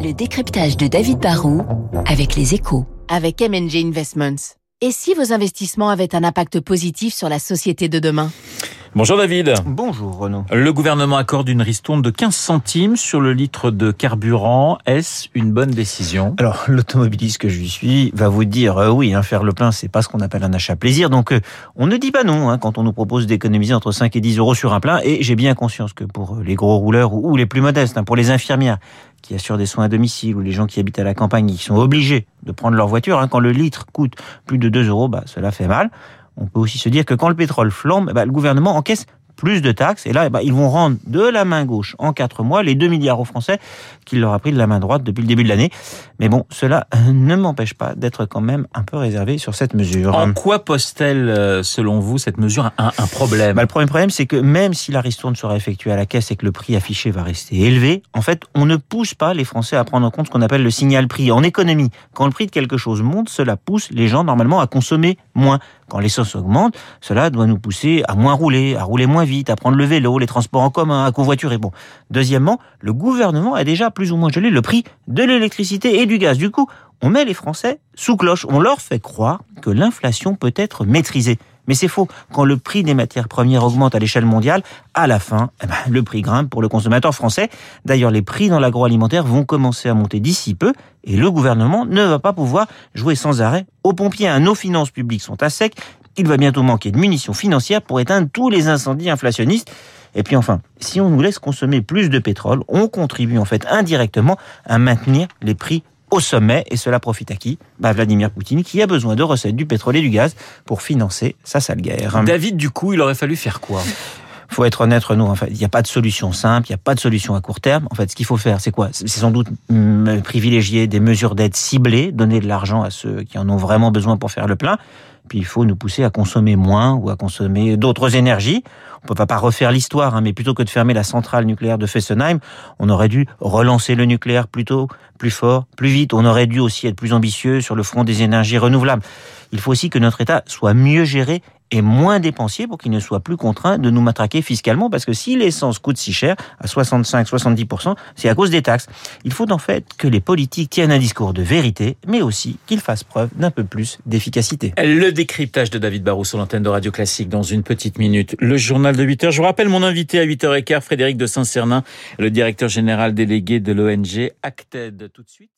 Le décryptage de David Barrault avec les échos. Avec MNG Investments. Et si vos investissements avaient un impact positif sur la société de demain? Bonjour David. Bonjour Renaud. Le gouvernement accorde une ristourne de 15 centimes sur le litre de carburant. Est-ce une bonne décision? Alors l'automobiliste que je suis va vous dire euh, oui, hein, faire le plein c'est pas ce qu'on appelle un achat plaisir. Donc euh, on ne dit pas non hein, quand on nous propose d'économiser entre 5 et 10 euros sur un plein. Et j'ai bien conscience que pour les gros rouleurs ou, ou les plus modestes, hein, pour les infirmières qui assurent des soins à domicile ou les gens qui habitent à la campagne qui sont obligés de prendre leur voiture, hein, quand le litre coûte plus de 2 euros, bah, cela fait mal. On peut aussi se dire que quand le pétrole flambe, bah, le gouvernement encaisse plus de taxes. Et là, bah, ils vont rendre de la main gauche en quatre mois les 2 milliards aux Français qu'il leur a pris de la main droite depuis le début de l'année. Mais bon, cela ne m'empêche pas d'être quand même un peu réservé sur cette mesure. En quoi pose-t-elle, euh, selon vous, cette mesure un, un problème? Bah, Le premier problème, c'est que même si la ristourne sera effectuée à la caisse et que le prix affiché va rester élevé, en fait, on ne pousse pas les Français à prendre en compte ce qu'on appelle le signal prix. En économie, quand le prix de quelque chose monte, cela pousse les gens normalement à consommer moins. Quand l'essence augmente, cela doit nous pousser à moins rouler, à rouler moins vite, à prendre le vélo, les transports en commun, à covoiturer. Bon. Deuxièmement, le gouvernement a déjà plus ou moins gelé le prix de l'électricité et du gaz. Du coup, on met les Français sous cloche. On leur fait croire que l'inflation peut être maîtrisée. Mais c'est faux. Quand le prix des matières premières augmente à l'échelle mondiale, à la fin, eh ben, le prix grimpe pour le consommateur français. D'ailleurs, les prix dans l'agroalimentaire vont commencer à monter d'ici peu et le gouvernement ne va pas pouvoir jouer sans arrêt aux pompiers. Nos finances publiques sont à sec. Il va bientôt manquer de munitions financières pour éteindre tous les incendies inflationnistes. Et puis enfin, si on nous laisse consommer plus de pétrole, on contribue en fait indirectement à maintenir les prix au sommet. Et cela profite à qui? Bah, Vladimir Poutine, qui a besoin de recettes du pétrole et du gaz pour financer sa sale guerre. David, du coup, il aurait fallu faire quoi? Faut être honnête, nous, en fait, il n'y a pas de solution simple, il n'y a pas de solution à court terme. En fait, ce qu'il faut faire, c'est quoi? C'est sans doute privilégier des mesures d'aide ciblées, donner de l'argent à ceux qui en ont vraiment besoin pour faire le plein. Puis il faut nous pousser à consommer moins ou à consommer d'autres énergies. On peut pas refaire l'histoire, hein, mais plutôt que de fermer la centrale nucléaire de Fessenheim, on aurait dû relancer le nucléaire plus tôt, plus fort, plus vite. On aurait dû aussi être plus ambitieux sur le front des énergies renouvelables. Il faut aussi que notre État soit mieux géré et moins dépensier pour qu'il ne soit plus contraint de nous matraquer fiscalement parce que si l'essence coûte si cher, à 65-70%, c'est à cause des taxes. Il faut en fait que les politiques tiennent un discours de vérité, mais aussi qu'ils fassent preuve d'un peu plus d'efficacité. Le décryptage de David Barrou sur l'antenne de Radio Classique dans une petite minute. Le journal de 8 heures. Je vous rappelle mon invité à 8h15, Frédéric de Saint-Cernin, le directeur général délégué de l'ONG Acted. Tout de suite.